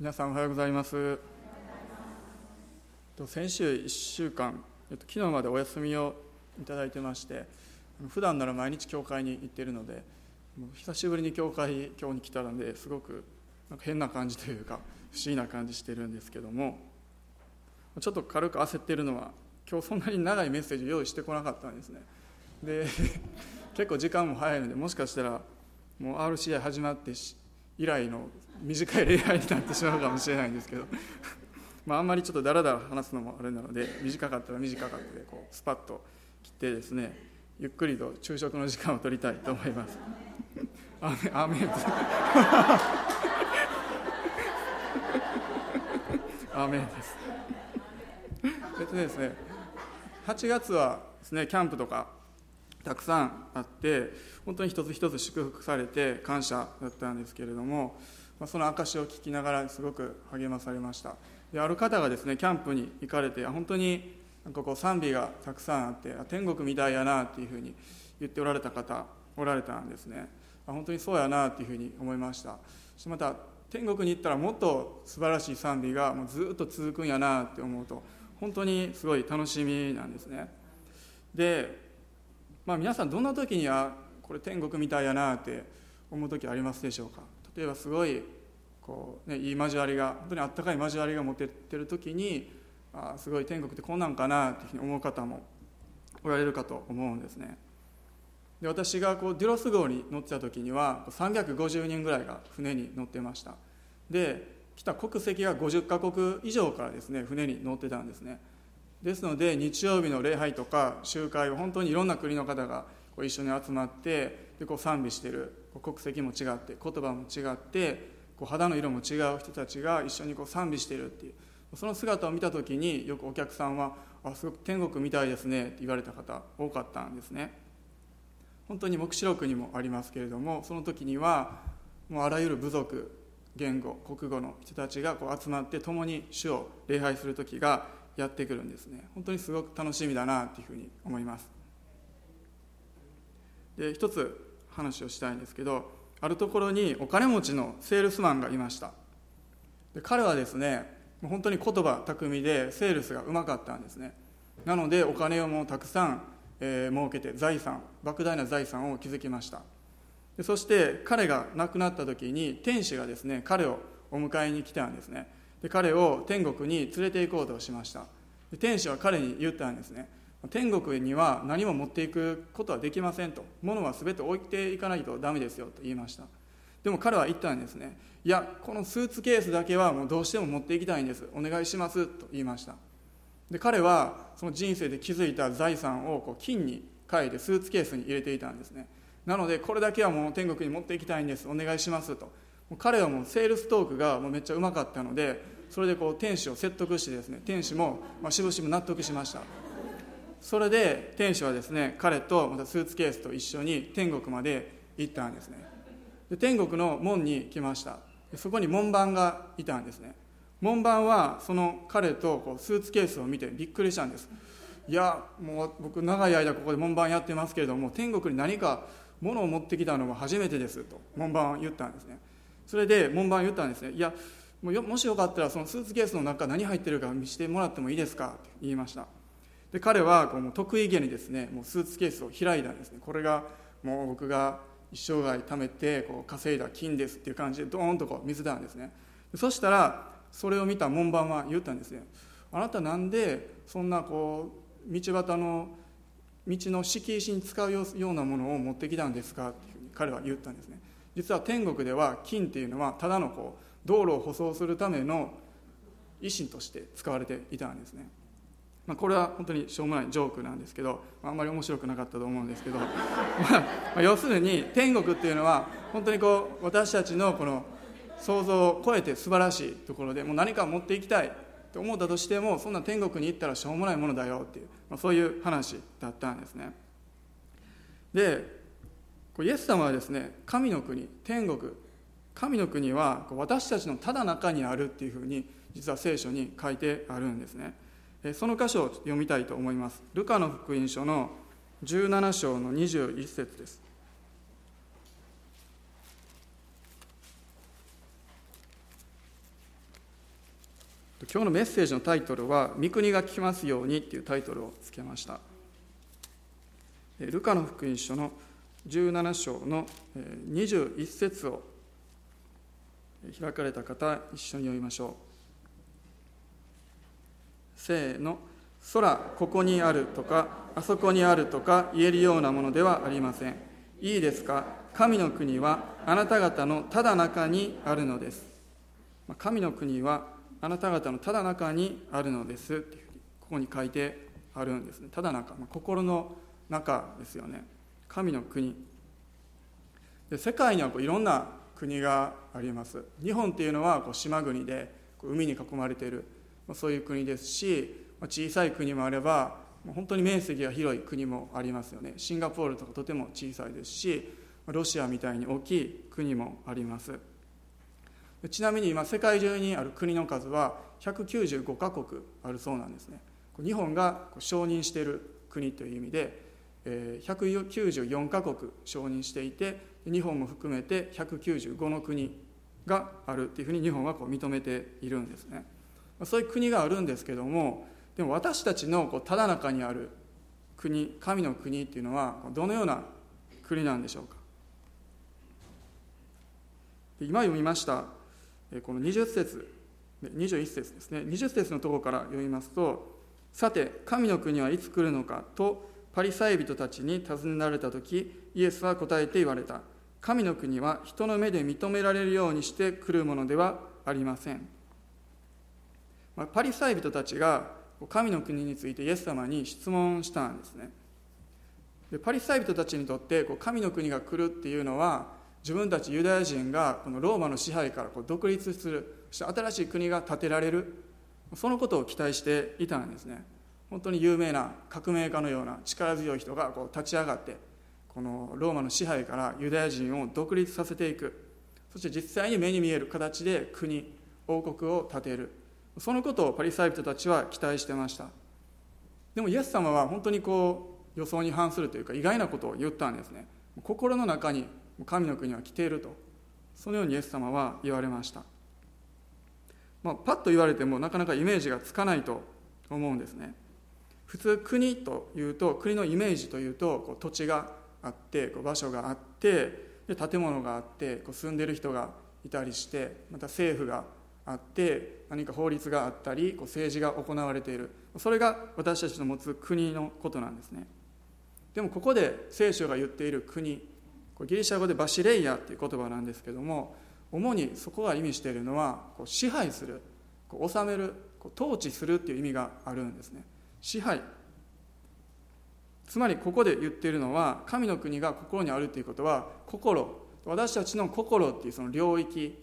皆さんおはようございます。先週1週間昨日までお休みをいただいてまして普段なら毎日教会に行っているので久しぶりに教会今日に来たのですごくなんか変な感じというか不思議な感じしてるんですけどもちょっと軽く焦っているのは今日そんなに長いメッセージ用意してこなかったんですね。で 結構時間も早いのでもしかしたらもう RCI 始まって以来の短い礼拝になってしまうかもしれないんですけど。まああんまりちょっとだらだら話すのもあれなので短かったら短かったでこうスパッと切ってですねゆっくりと昼食の時間を取りたいと思います。アメアメアメです。えっとですね8月はですねキャンプとかたくさんあって本当に一つ一つ祝福されて感謝だったんですけれども、ま、その証を聞きながらすごく励まされました。である方がですねキャンプに行かれて本当になんかこう賛美がたくさんあって天国みたいやなっていうふうに言っておられた方おられたんですね。本当にそうやなっていうふうに思いました。また天国に行ったらもっと素晴らしい賛美がもうずっと続くんやなって思うと本当にすごい楽しみなんですね。でまあ、皆さんどんな時にはこれ天国みたいやなって思う時ありますでしょうか？例えばすごいこう、ね、いい交わりが本当にあったかい交わりが持ててる時にあすごい天国ってこんなんかなっていうふうに思う方もおられるかと思うんですね。で私がこうデュロス号に乗ってた時には350人ぐらいが船に乗ってました。で来た国籍が50カ国以上からですね船に乗ってたんですね。ですので日曜日の礼拝とか集会は本当にいろんな国の方がこう一緒に集まってでこう賛美してる。国籍も違って言葉も違ってこう肌の色も違う人たちが一緒にこう賛美してるっていう。その姿を見た時によくお客さんは「あすごく天国みたいですね」って言われた方多かったんですね。本当に黙示録にもありますけれどもその時にはもうあらゆる部族言語国語の人たちがこう集まって共に主を礼拝する時がやってくるんですね。本当にすごく楽しみだなというふうに思います。で一つ話をしたいんですけどあるところにお金持ちのセールスマンがいました。で彼はですね本当に言葉巧みでセールスがうまかったんですね。なのでお金をもうたくさん、えー、儲けて財産莫大な財産を築きました。でそして彼が亡くなった時に天使がですね彼をお迎えに来たんですね。で彼を天国に連れて行こうとしました。で天使は彼に言ったんですね。天国には何も持っていくことはできませんと。物は全て置いていかないとダメですよと言いました。でも彼は言ったんですね。いやこのスーツケースだけはもうどうしても持っていきたいんです。お願いしますと言いました。で彼はその人生で築いた財産をこう金に変えてスーツケースに入れていたんですね。なのでこれだけはもう天国に持っていきたいんです。お願いしますと。彼はもうセールストークがもうめっちゃうまかったのでそれでこう天使を説得してですね天使もまあしぶしぶ納得しました。それで天使はですね彼とまたスーツケースと一緒に天国まで行ったんですね。で天国の門に来ました。そこに門番がいたんですね。門番はその彼とこうスーツケースを見てびっくりしたんです。いやもう僕長い間ここで門番やってますけれども天国に何か物を持ってきたのは初めてですと門番は言ったんですね。それで門番言ったんですね。いやももしよかったらそのスーツケースの中何入ってるか見せてもらってもいいですかって言いました。で彼はこう得意げにですねもうスーツケースを開いたんですね。これがもう僕が一生涯貯めてこう稼いだ金ですっていう感じでドーンとこう見せたんですね。そしたらそれを見た門番は言ったんですね。あなたなんでそんなこう道端の道の敷石に使うようなものを持ってきたんですかっていうふうに彼は言ったんですね。実は天国では金っていうのはただのこう道路を舗装するための維新として使われていたんですね、まあ、これは本当にしょうもないジョークなんですけどあんまり面白くなかったと思うんですけど、まあ、要するに天国っていうのは本当にこう私たちのこの想像を超えて素晴らしいところでもう何かを持っていきたいと思ったとしてもそんな天国に行ったらしょうもないものだよっていう、まあ、そういう話だったんですね。でイエス様はですね神の国天国。神の国は私たちのただ中にあるっていうふうに実は聖書に書いてあるんですね。その箇所を読みたいと思います。ルカの福音書の17章の21節です。今日のメッセージのタイトルは「御国が来ますように」っていうタイトルをつけました。ルカの福音書の17章の21節を開かれた方一緒に読みましょう。せーの空ここにあるとかあそこにあるとか言えるようなものではありません。いいですか？神の国はあなた方のただ中にあるのです。神の国はあなた方のただ中にあるのですここに書いてあるんですね。ただ中、ま、心の中ですよね。神の国。で世界にはこういろんな国があります。日本っていうのはこう島国でこう海に囲まれている、まあ、そういう国ですし、まあ、小さい国もあれば本当に面積が広い国もありますよね。シンガポールとかとても小さいですしロシアみたいに大きい国もあります。ちなみに今世界中にある国の数は195カ国あるそうなんですね。日本が承認している国という意味で194カ国承認していて日本も含めて195の国があるっていうふうに日本はこう認めているんですね。そういう国があるんですけどもでも私たちのこうただ中にある国神の国っていうのはどのような国なんでしょうか。今読みましたこの20節21節ですね。20節のところから読みますと「さて神の国はいつ来るのか」とパリサイ人たちに尋ねられた時イエスは答えて言われた「神の国は人の目で認められるようにして来るものではありません」まあ、パリサイ人たちが神の国についてイエス様に質問したんですね。でパリサイ人たちにとってこう神の国が来るっていうのは自分たちユダヤ人がこのローマの支配からこう独立するそして新しい国が建てられるそのことを期待していたんですね。本当に有名な革命家のような力強い人がこう立ち上がってこのローマの支配からユダヤ人を独立させていく。そして実際に目に見える形で国王国を建てる。そのことをパリサイ人たちは期待してました。でもイエス様は本当にこう予想に反するというか意外なことを言ったんですね。心の中に神の国は来ていると。そのようにイエス様は言われました、まあ、パッと言われてもなかなかイメージがつかないと思うんですね。普通国というと国のイメージというとこう土地があってこう場所があってで建物があってこう住んでる人がいたりしてまた政府があって何か法律があったりこう政治が行われている。それが私たちの持つ国のことなんですね。でもここで聖書が言っている国ギリシャ語でバシレイヤっていう言葉なんですけども主にそこが意味しているのはこう支配するこう治めるこう統治するっていう意味があるんですね。支配。つまりここで言っているのは神の国が心にあるということは心。私たちの心っていうその領域。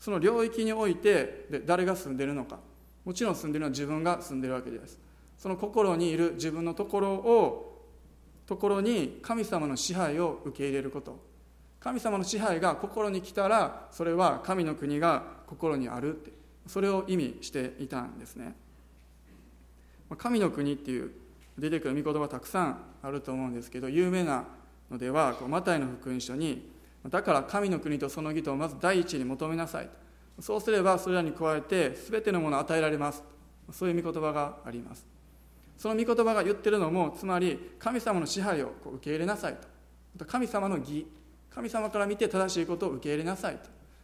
その領域においてで誰が住んでるのか。もちろん住んでるのは自分が住んでるわけです。その心にいる自分のところをところに神様の支配を受け入れること。神様の支配が心に来たらそれは神の国が心にあるって。それを意味していたんですね。神の国っていう出てくる御言葉たくさんあると思うんですけど有名なのではマタイの福音書にだから神の国とその義とをまず第一に求めなさいそうすればそれらに加えて全てのものを与えられますそういう御言葉があります。その御言葉が言ってるのもつまり神様の支配を受け入れなさいと。神様の義。神様から見て正しいことを受け入れなさい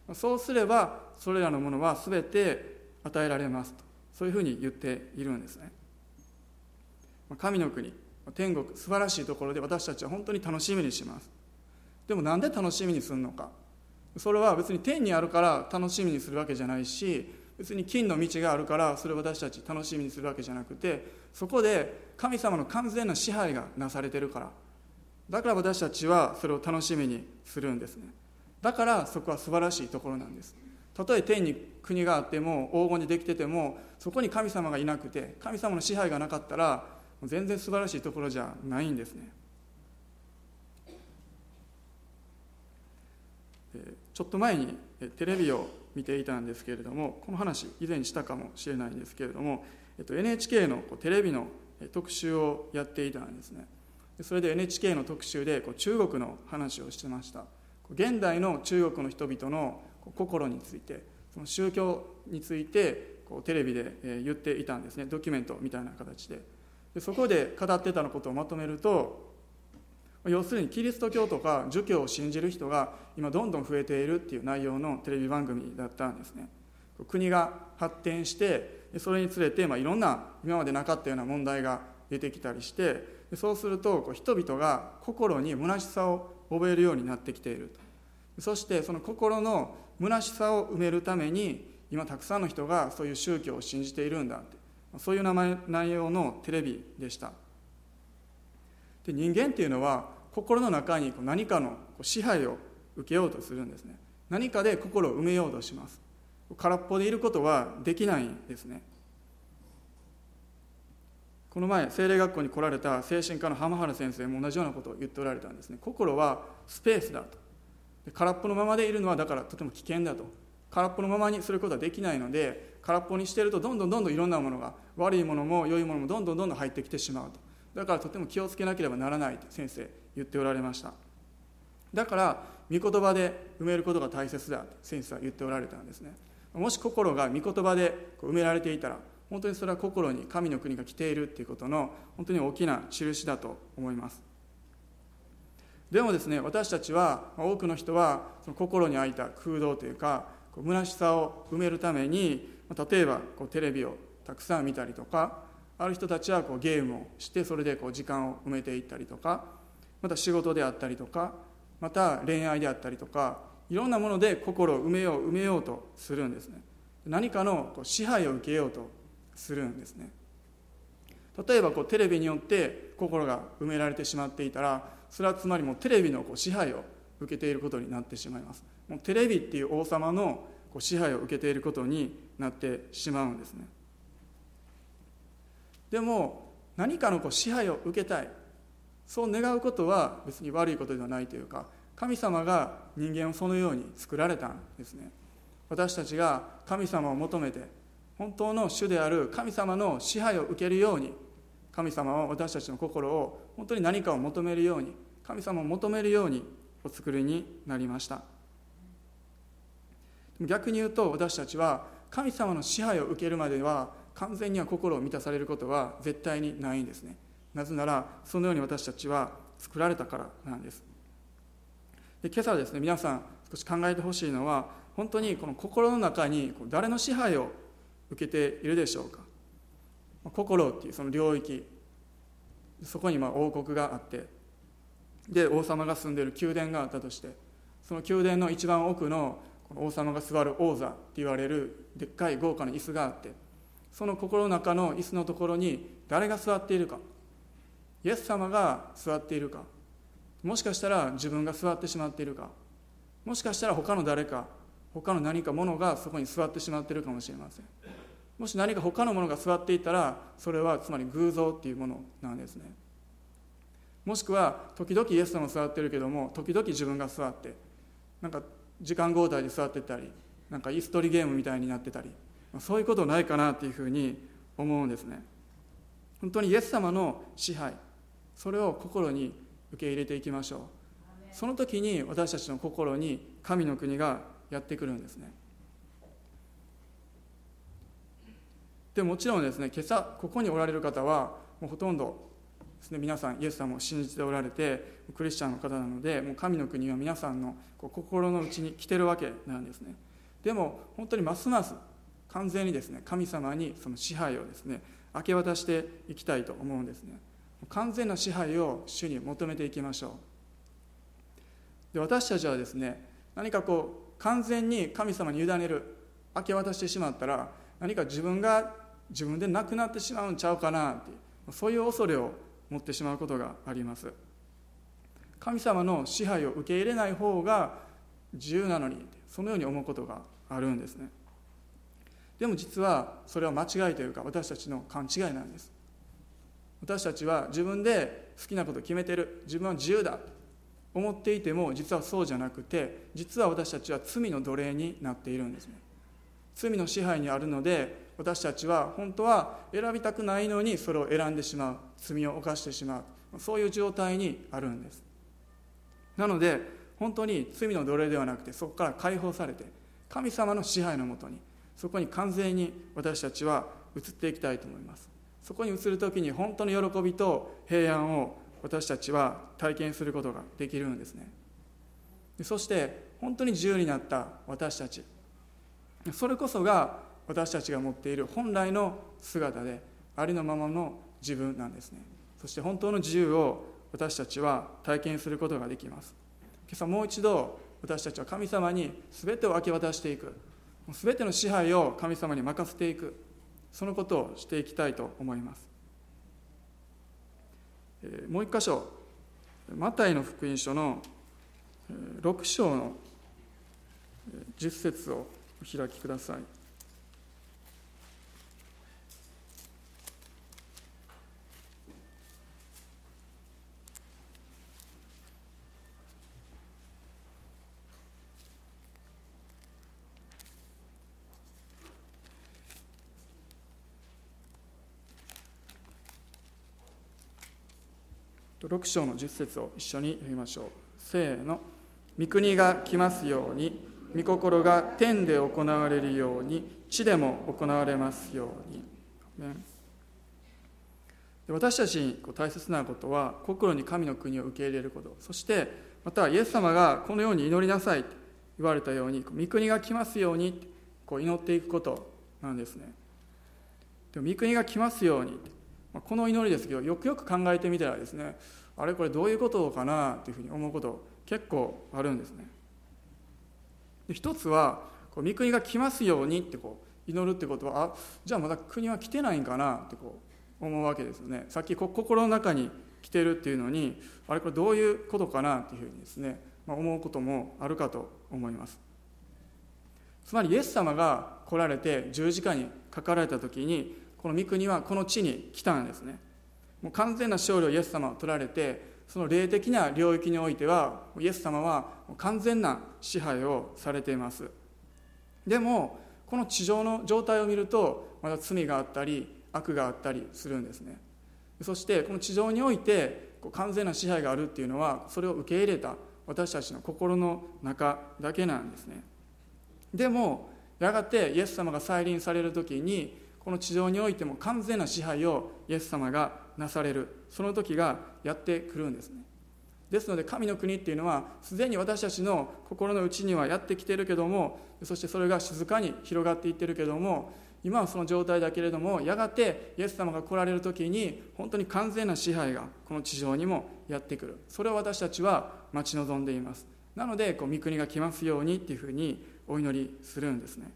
と。そうすればそれらのものは全て与えられますと。そういうふうに言っているんですね。神の国天国素晴らしいところで私たちは本当に楽しみにします。でもなんで楽しみにするのか。それは別に天にあるから楽しみにするわけじゃないし別に金の道があるからそれを私たち楽しみにするわけじゃなくてそこで神様の完全な支配がなされてるから。だから私たちはそれを楽しみにするんですね。だからそこは素晴らしいところなんです。たとえ天に国があっても黄金にできててもそこに神様がいなくて神様の支配がなかったら全然素晴らしいところじゃないんですね。ちょっと前にテレビを見ていたんですけれどもこの話以前したかもしれないんですけれども NHK のテレビの特集をやっていたんですね。それで NHK の特集で中国の話をしてました。現代の中国の人々の心についてその宗教についてこうテレビで言っていたんですね。ドキュメントみたいな形で。でそこで語ってたのことをまとめると要するにキリスト教とか儒教を信じる人が今どんどん増えているっていう内容のテレビ番組だったんですね。国が発展してそれにつれて、まあ、いろんな今までなかったような問題が出てきたりしてそうするとこう人々が心に虚しさを覚えるようになってきているそしてその心の虚しさを埋めるために今たくさんの人がそういう宗教を信じているんだって。そういう名前内容のテレビでした。で人間っていうのは心の中に何かの支配を受けようとするんですね。何かで心を埋めようとします。空っぽでいることはできないんですね。この前精霊学校に来られた精神科の浜原先生も同じようなことを言っておられたんですね。心はスペースだと。空っぽのままでいるのはだからとても危険だと。空っぽのままにすることはできないので空っぽにしてるとどんどんどんどんいろんなものが悪いものも良いものもどんどんどんどん入ってきてしまうと。だからとても気をつけなければならないと先生言っておられました。だから御言葉で埋めることが大切だって先生は言っておられたんですね。もし心が御言葉で埋められていたら本当にそれは心に神の国が来ているっていうことの本当に大きな印だと思います。でもですね私たちは多くの人はその心に開いた空洞というか虚しさを埋めるために例えばこうテレビをたくさん見たりとかある人たちはこうゲームをしてそれでこう時間を埋めていったりとかまた仕事であったりとかまた恋愛であったりとかいろんなもので心を埋めよう埋めようとするんですね。何かのこう支配を受けようとするんですね。例えばこうテレビによって心が埋められてしまっていたらそれはつまりもうテレビのこう支配を受けていることになってしまいます。もうテレビっていう王様のこう支配を受けていることになってしまうんですね。でも何かのこう支配を受けたいそう願うことは別に悪いことではないというか神様が人間をそのように作られたんですね。私たちが神様を求めて本当の主である神様の支配を受けるように神様は私たちの心を本当に何かを求めるように神様を求めるようにお作りになりました。逆に言うと私たちは神様の支配を受けるまでは完全には心を満たされることは絶対にないんですね。なぜならそのように私たちは作られたからなんです。で今朝ですね皆さん少し考えてほしいのは本当にこの心の中に誰の支配を受けているでしょうか。心っていうその領域そこにま王国があってで王様が住んでいる宮殿があったとしてその宮殿の一番奥の王様が座る王座って言われるでっかい豪華な椅子があってその心の中の椅子のところに誰が座っているかイエス様が座っているかもしかしたら自分が座ってしまっているかもしかしたら他の誰か他の何かものがそこに座ってしまっているかもしれません。もし何か他のものが座っていたらそれはつまり偶像っていうものなんですね。もしくは時々イエス様座ってるけども時々自分が座ってなんか時間交代で座ってたりなんか椅子取りゲームみたいになってたりそういうことないかなっていうふうに思うんですね。本当にイエス様の支配それを心に受け入れていきましょう。その時に私たちの心に神の国がやってくるんですね。でもちろんですね今朝ここにおられる方はもうほとんどですね皆さんイエス様を信じておられてクリスチャンの方なのでもう神の国は皆さんのこう心の内に来てるわけなんですね。でも本当にますます完全にですね神様にその支配をですね明け渡していきたいと思うんですね。完全な支配を主に求めていきましょう。で私たちはですね何かこう完全に神様に委ねる明け渡してしまったら何か自分が自分でなくなってしまうんちゃうかなっていうそういう恐れを持ってしまうことがあります。神様の支配を受け入れない方が自由なのにそのように思うことがあるんですね。でも実はそれは間違いというか私たちの勘違いなんです。私たちは自分で好きなことを決めてる。自分は自由だと思っていても実はそうじゃなくて実は私たちは罪の奴隷になっているんですね。罪の支配にあるので私たちは本当は選びたくないのにそれを選んでしまう。罪を犯してしまう。そういう状態にあるんです。なので本当に罪の奴隷ではなくてそこから解放されて神様の支配のもとにそこに完全に私たちは移っていきたいと思います。そこに移る時に本当の喜びと平安を私たちは体験することができるんですね。そして本当に自由になった私たち。それこそが私たちが持っている本来の姿でありのままの自分なんですね。そして本当の自由を私たちは体験することができます。今朝もう一度私たちは神様に全てを明け渡していく。全ての支配を神様に任せていく。そのことをしていきたいと思います。もう一箇所マタイの福音書の6章の10節をお開きください。6章の10節を一緒に読みましょう。せーの。御国が来ますように御心が天で行われるように地でも行われますように。私たちに大切なことは心に神の国を受け入れること。そしてまたイエス様がこのように祈りなさいと言われたように御国が来ますようにこう祈っていくことなんですね。でも御国が来ますようにこの祈りですけどよくよく考えてみたらですねあれこれどういうことかなというふうに思うこと結構あるんですね。で一つはこう御国が来ますようにってこう祈るってことはあじゃあまだ国は来てないんかなってこう思うわけですよね。さっき心の中に来てるっていうのにあれこれどういうことかなっていうふうにですね、まあ、思うこともあるかと思います。つまりイエス様が来られて十字架にかかられた時にこの御国はこの地に来たんですね。もう完全な勝利をイエス様は取られてその霊的な領域においてはイエス様は完全な支配をされています。でもこの地上の状態を見るとまだ罪があったり悪があったりするんですね。そしてこの地上において完全な支配があるっていうのはそれを受け入れた私たちの心の中だけなんですね。でもやがてイエス様が再臨される時にこの地上においても完全な支配をイエス様がなされる。その時がやってくるんですね。ですので神の国っていうのはすでに私たちの心の内にはやってきてるけどもそしてそれが静かに広がっていってるけども今はその状態だけれどもやがてイエス様が来られる時に本当に完全な支配がこの地上にもやってくる。それを私たちは待ち望んでいます。なのでこう御国が来ますようにっていうふうにお祈りするんですね。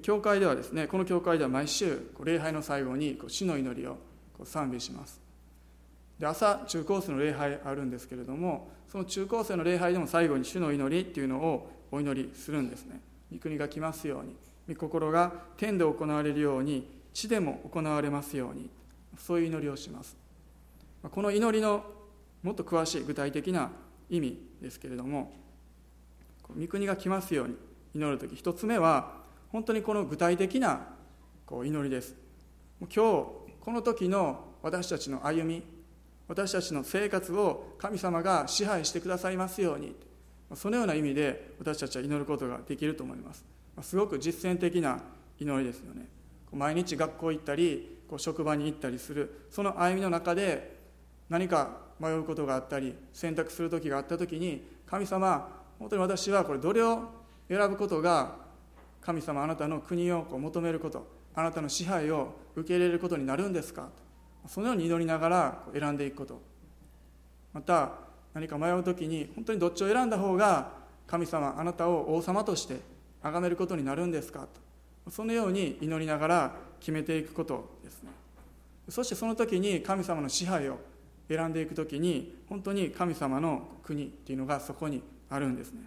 教会ではですねこの教会では毎週礼拝の最後に主の祈りをこう賛美します。で朝中高生の礼拝あるんですけれどもその中高生の礼拝でも最後に主の祈りっていうのをお祈りするんですね。御国が来ますように。御心が天で行われるように地でも行われますようにそういう祈りをします。この祈りのもっと詳しい具体的な意味ですけれども御国が来ますように祈る時一つ目は本当にこの具体的なこう祈りです。今日この時の私たちの歩み私たちの生活を神様が支配してくださいますようにそのような意味で私たちは祈ることができると思います。すごく実践的な祈りですよね。毎日学校行ったりこう職場に行ったりするその歩みの中で何か迷うことがあったり選択する時があった時に神様本当に私はこれどれを選ぶことが神様あなたの国をこう求めることあなたの支配を受け入れることになるんですか？そのように祈りながら選んでいくこと。また何か迷う時に本当にどっちを選んだ方が神様あなたを王様として崇めることになるんですか？とそのように祈りながら決めていくことですね。そしてその時に神様の支配を選んでいく時に本当に神様の国っていうのがそこにあるんですね。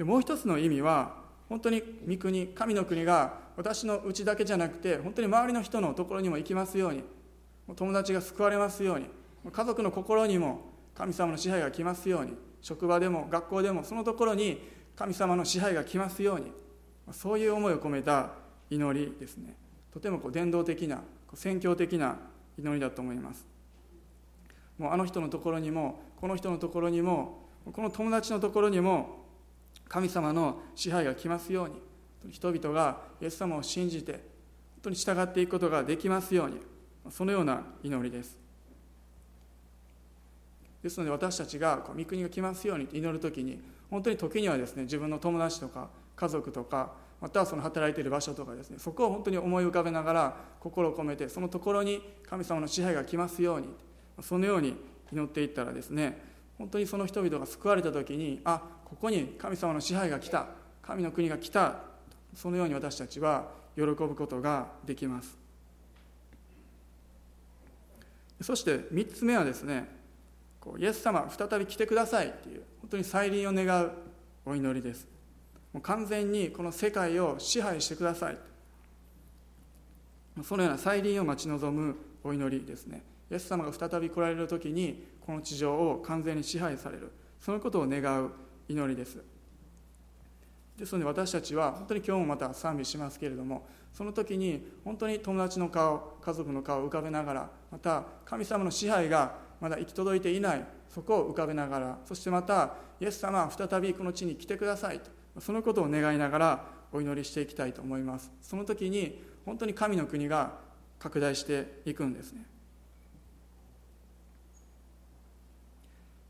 でもう一つの意味は本当に御国神の国が私のうちだけじゃなくて本当に周りの人のところにも行きますように友達が救われますように家族の心にも神様の支配が来ますように職場でも学校でもそのところに神様の支配が来ますようにそういう思いを込めた祈りですね。とてもこう伝道的な宣教的な祈りだと思います。もうあの人のところにもこの人のところにもこの友達のところにも神様の支配が来ますように。人々がイエス様を信じて本当に従っていくことができますように。そのような祈りです。ですので私たちが御国が来ますように祈る時に本当に時にはですね自分の友達とか家族とかまたはその働いている場所とかですねそこを本当に思い浮かべながら心を込めてそのところに神様の支配が来ますようにそのように祈っていったらですね本当にその人々が救われた時にあここに神様の支配が来た神の国が来たそのように私たちは喜ぶことができます。そして3つ目はですねこうイエス様再び来てくださいっていう本当に再臨を願うお祈りです。もう完全にこの世界を支配してください。そのような再臨を待ち望むお祈りですね。イエス様が再び来られる時にこの地上を完全に支配される。そのことを願う祈りです。ですので私たちは本当に今日もまた賛美しますけれどもその時に本当に友達の顔家族の顔を浮かべながらまた神様の支配がまだ行き届いていない。そこを浮かべながらそしてまたイエス様は再びこの地に来てくださいと。そのことを願いながらお祈りしていきたいと思います。その時に本当に神の国が拡大していくんですね。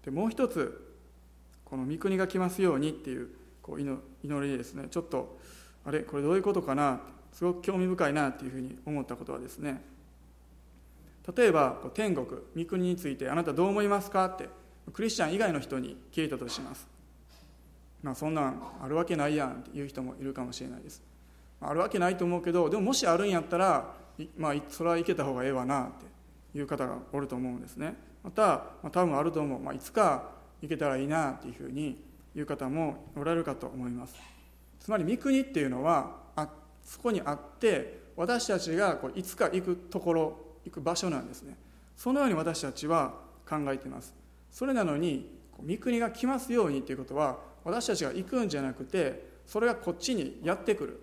でもう一つこの御国が来ますようにっていうこう祈りですね。ちょっとあれこれどういうことかな？すごく興味深いなっていうふうに思ったことはですね。例えば天国御国についてあなたどう思いますかってクリスチャン以外の人に聞いたとします。まあそんなんあるわけないやんっていう人もいるかもしれないです。あるわけないと思うけどでももしあるんやったらまあそれは行けた方がええわなっていう方がおると思うんですね。また、まあ、多分あると思う、まあ、いつか行けたらいいなっていうふうに言う方もおられるかと思います。つまり御国っていうのはあそこにあって私たちがこういつか行くところ行く場所なんですね。そのように私たちは考えています。それなのに御国が来ますようにということは私たちが行くんじゃなくてそれがこっちにやってくる。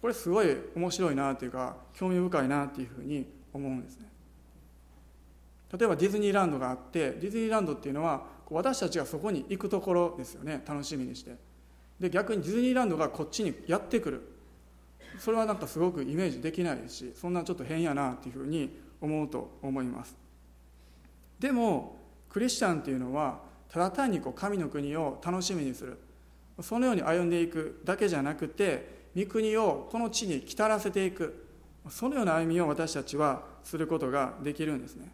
これすごい面白いなというか興味深いなというふうに思うんですね。例えばディズニーランドがあってディズニーランドっていうのは私たちがそこに行くところですよね楽しみにして。で逆にディズニーランドがこっちにやってくる。それはなんかすごくイメージできないしそんなちょっと変やなっていうふうに思うと思います。でもクリスチャンっていうのはただ単にこう神の国を楽しみにする。そのように歩んでいくだけじゃなくて御国をこの地に来たらせていく。そのような歩みを私たちはすることができるんですね。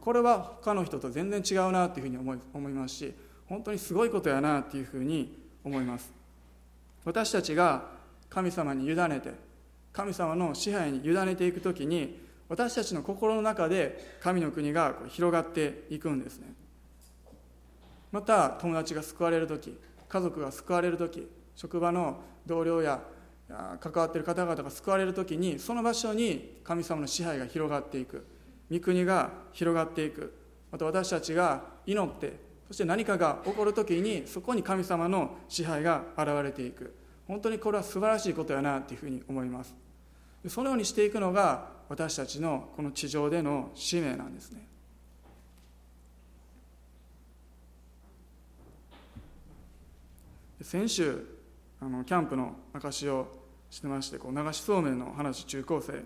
これは他の人と全然違うなというふうに思い思いますし本当にすごいことやなというふうに思います。私たちが神様に委ねて神様の支配に委ねていく時に私たちの心の中で神の国が広がっていくんですね。また友達が救われる時家族が救われる時職場の同僚や関わっている方々が救われる時にその場所に神様の支配が広がっていく。御国が広がっていく。また私たちが祈ってそして何かが起こる時にそこに神様の支配が現れていく。本当にこれは素晴らしいことやなというふうに思います。そのようにしていくのが私たちのこの地上での使命なんですね。先週あのキャンプの証をしてましてこう流しそうめんの話中高生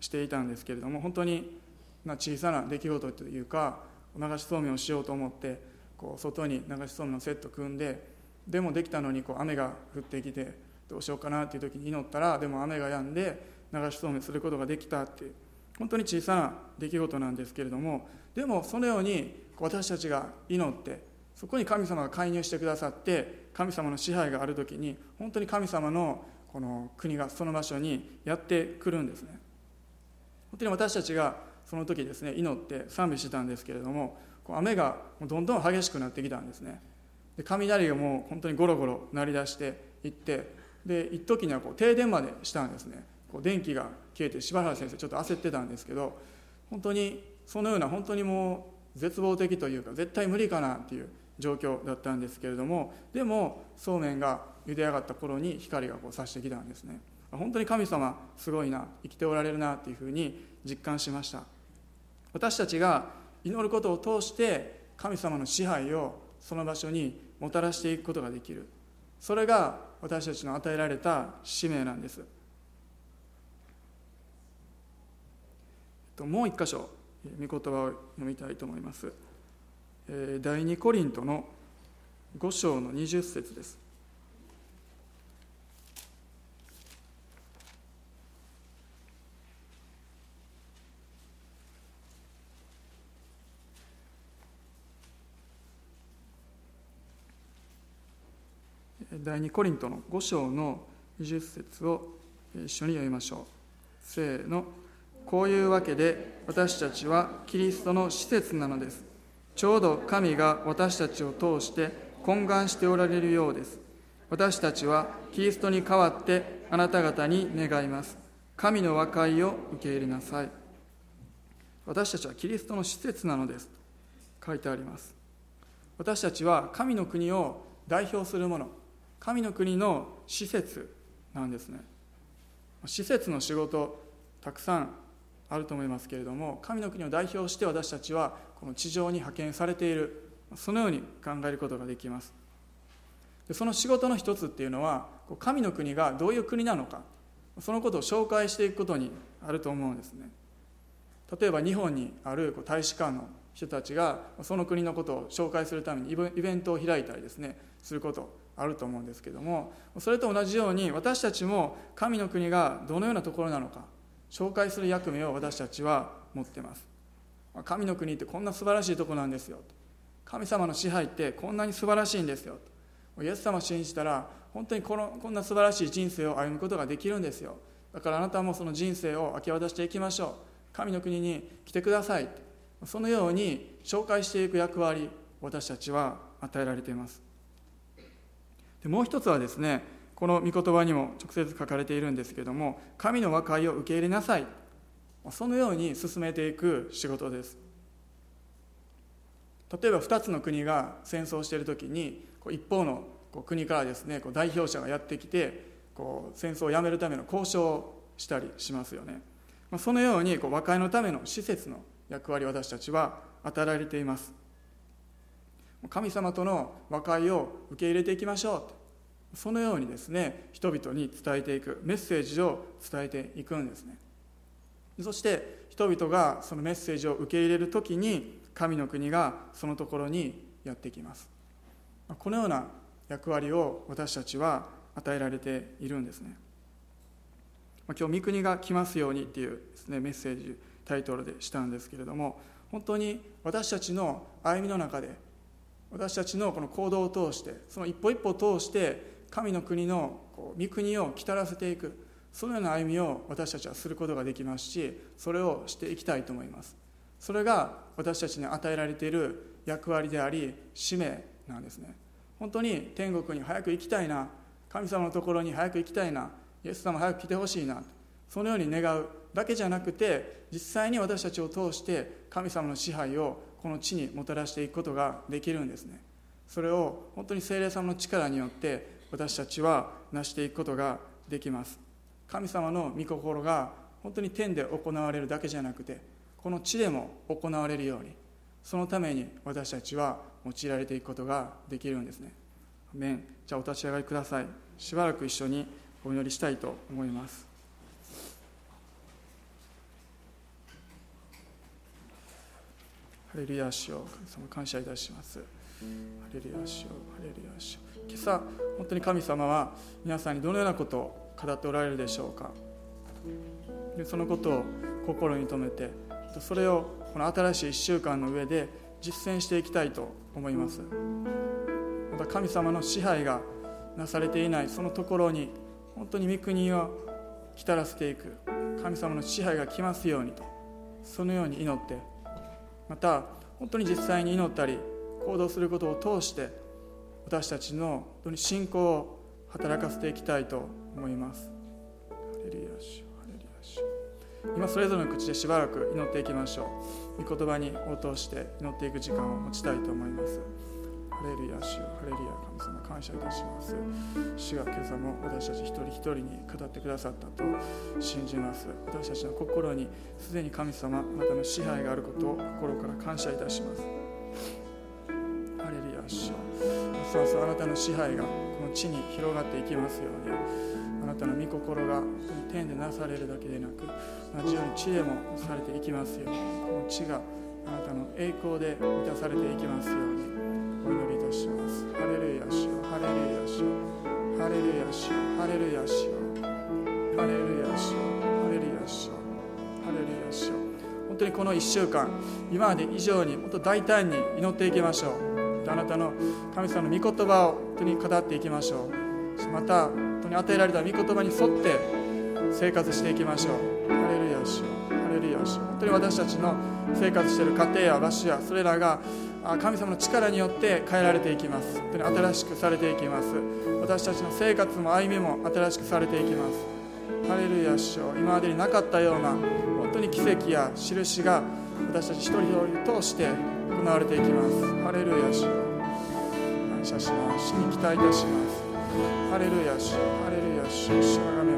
していたんですけれども本当にな小さな出来事というか流しそうめんをしようと思ってこう外に流しそうめんのセット組んででもできたのにこう雨が降ってきてどうしようかなっていう時に祈ったらでも雨が止んで流しそうめんすることができたっていう本当に小さな出来事なんですけれどもでもそのように私たちが祈ってそこに神様が介入してくださって神様の支配がある時に本当に神様のこの国がその場所にやってくるんですね。本当に私たちがその時ですね祈って賛美してたんですけれども雨がどんどん激しくなってきたんですね。で雷がもう本当にゴロゴロ鳴り出していってで一時にはこう停電までしたんですね。こう電気が消えて柴原先生ちょっと焦ってたんですけど本当にそのような本当にもう絶望的というか絶対無理かなっていう状況だったんですけれどもでもそうめんが茹で上がった頃に光がこう差してきたんですね。本当に神様すごいな生きておられるなっていうふうに実感しました。私たちが祈ることを通して神様の支配をその場所にもたらしていくことができる。それが私たちの与えられた使命なんです。もう一箇所御言葉を読みたいと思います。第二コリントの5章の20節です。第2コリントの5章の20節を一緒に読みましょう。せーの。こういうわけで私たちはキリストの施設なのです。ちょうど神が私たちを通して懇願しておられるようです。私たちはキリストに代わってあなた方に願います。神の和解を受け入れなさい。私たちはキリストの施設なのです。と書いてあります。私たちは神の国を代表するもの、神の国の施設なんですね。施設の仕事たくさんあると思いますけれども神の国を代表して私たちはこの地上に派遣されている。そのように考えることができます。でその仕事の一つっていうのは神の国がどういう国なのか。そのことを紹介していくことにあると思うんですね。例えば日本にある大使館の人たちがその国のことを紹介するためにイベントを開いたりですねすること。あると思うんですけどもそれと同じように私たちも神の国がどのようなところなのか紹介する役目を私たちは持ってます。神の国ってこんな素晴らしいとこなんですよ。神様の支配ってこんなに素晴らしいんですよ。イエス様を信じたら本当にこのこんな素晴らしい人生を歩むことができるんですよ。だからあなたもその人生を明け渡していきましょう。神の国に来てくださいそのように紹介していく役割私たちは与えられています。もう一つはですねこの御言葉にも直接書かれているんですけども神の和解を受け入れなさい。そのように進めていく仕事です。例えば2つの国が戦争している時に一方の国からですね代表者がやってきてこう戦争をやめるための交渉をしたりしますよね。そのように和解のための施設の役割私たちは与えられています。神様との和解を受け入れていきましょう。そのようにですね人々に伝えていくメッセージを伝えていくんですね。そして人々がそのメッセージを受け入れる時に神の国がそのところにやってきます。このような役割を私たちは与えられているんですね。今日「御国が来ますように」っていうです、ね、メッセージタイトルでしたんですけれども本当に私たちの歩みの中で私たちのこの行動を通してその一歩一歩を通して神の国の御国を来たらせていくそのような歩みを私たちはすることができますしそれをしていきたいと思います。それが私たちに与えられている役割であり使命なんですね。本当に天国に早く行きたいな神様のところに早く行きたいなイエス様早く来てほしいなそのように願うだけじゃなくて実際に私たちを通して神様の支配をこの地にもたらしていくことができるんですね。それを本当に精霊様の力によって私たちは成していくことができます。神様の御心が本当に天で行われるだけじゃなくてこの地でも行われるようにそのために私たちは用いられていくことができるんですね。じゃあお立ち上がりください。しばらく一緒にお祈りしたいと思います。ハレルヤ主よ神様感謝いたします。ハレルヤ主よハレルヤ主よ今朝本当に神様は皆さんにどのようなことを語っておられるでしょうか。でそのことを心に留めてそれをこの新しい1週間の上で実践していきたいと思います。また神様の支配がなされていないそのところに本当に御国を来たらせていく神様の支配が来ますようにとそのように祈ってまた本当に実際に祈ったり行動することを通して私たちの本当に信仰を働かせていきたいと思います。ハレルヤシハレルヤシ今それぞれの口でしばらく祈っていきましょう。御言葉に応答して祈っていく時間を持ちたいと思います。ハレルヤ主ハレルヤ神様感謝いたします。主が今朝も私たち一人一人に語ってくださったと信じます。私たちの心にすでに神様あなたの支配があることを心から感謝いたします。ハレルヤ主よますますあなたの支配がこの地に広がっていきますように。あなたの御心が天でなされるだけでなく同じように地でもされていきますように。この地があなたの栄光で満たされていきますように。お祈りいたします。ハレルヤしよハレルヤしよハレルヤしよハレルヤしよハレルヤしよハレルヤしよハレルヤしよ本当にこの1週間今まで以上にもっと大胆に祈っていきましょう。あなたの神様の御言葉を本当に語っていきましょう。また本当に与えられた御言葉に沿って生活していきましょう。ハレルヤしよハレルヤしよ本当に私たちの生活している家庭や場所やそれらが神様の力によって変えられていきます。本当に新しくされていきます。私たちの生活も歩みも新しくされていきます。ハレルヤ主今までになかったような本当に奇跡や印が私たち一人一人通して行われていきます。ハレルヤ主感謝します。主に期待いたします。ハレルヤ主ハレルヤ主しがめ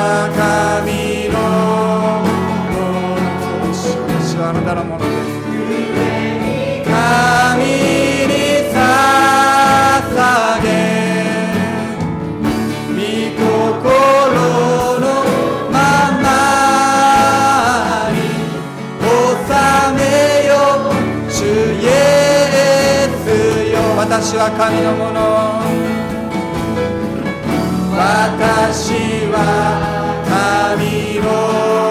イエスよ。私は神のもの。私は神の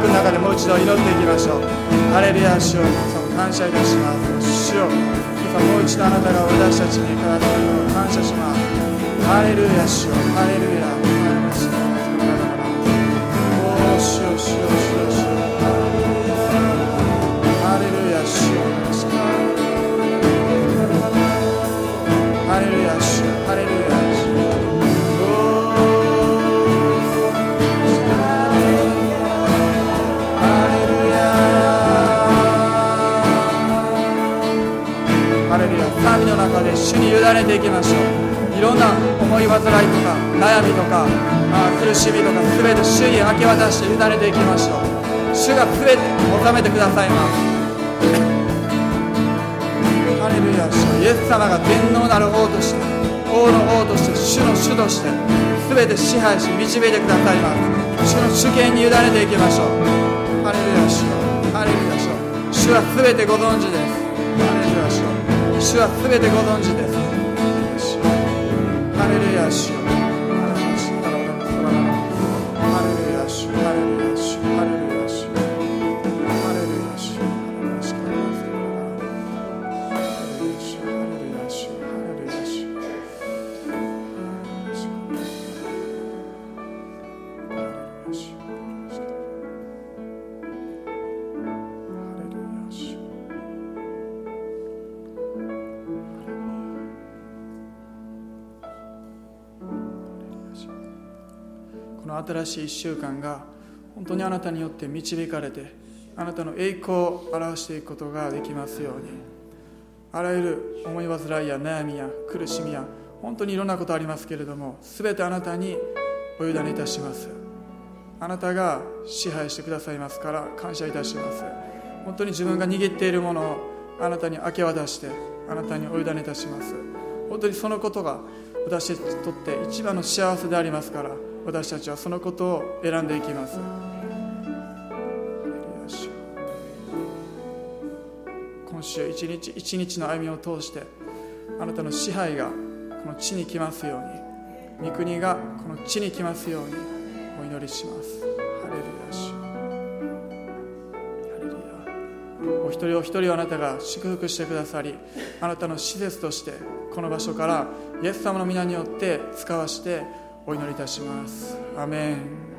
くの中でもう一度祈っていきましょう。ハレルヤ主を感謝いたします。主よ。今もう一度あなたが私たちに語ったことを感謝します。ハレルヤ主よ。ハレルヤ。神の中で主に委ねていきましょう。いろんな思い煩いとか悩みとかあ苦しみとか全て主に明け渡して委ねていきましょう。主が全て収めてくださいます。ハレルヤ主イエス様が天皇なる王として王の王として主の主として全て支配し導いてくださいます。主の主権に委ねていきましょう。ハレルヤ主ハレルヤ主主は全てご存知です。主は全てご存知です。ハレルヤ主よ。新しい1週間が本当にあなたによって導かれてあなたの栄光を表していくことができますように。あらゆる思い煩いや悩みや苦しみや本当にいろんなことありますけれども全てあなたにお委ねいたします。あなたが支配してくださいますから感謝いたします。本当に自分が握っているものをあなたに明け渡してあなたにお委ねいたします。本当にそのことが私にとって一番の幸せでありますから私たちはそのことを選んでいきます。今週一日一日の歩みを通してあなたの支配がこの地に来ますように。御国がこの地に来ますようにお祈りします。ハレルヤ。主ハレルヤ。お一人お一人をあなたが祝福してくださりあなたの施設としてこの場所からイエス様の皆によって使わしてお祈りいたします。アメン。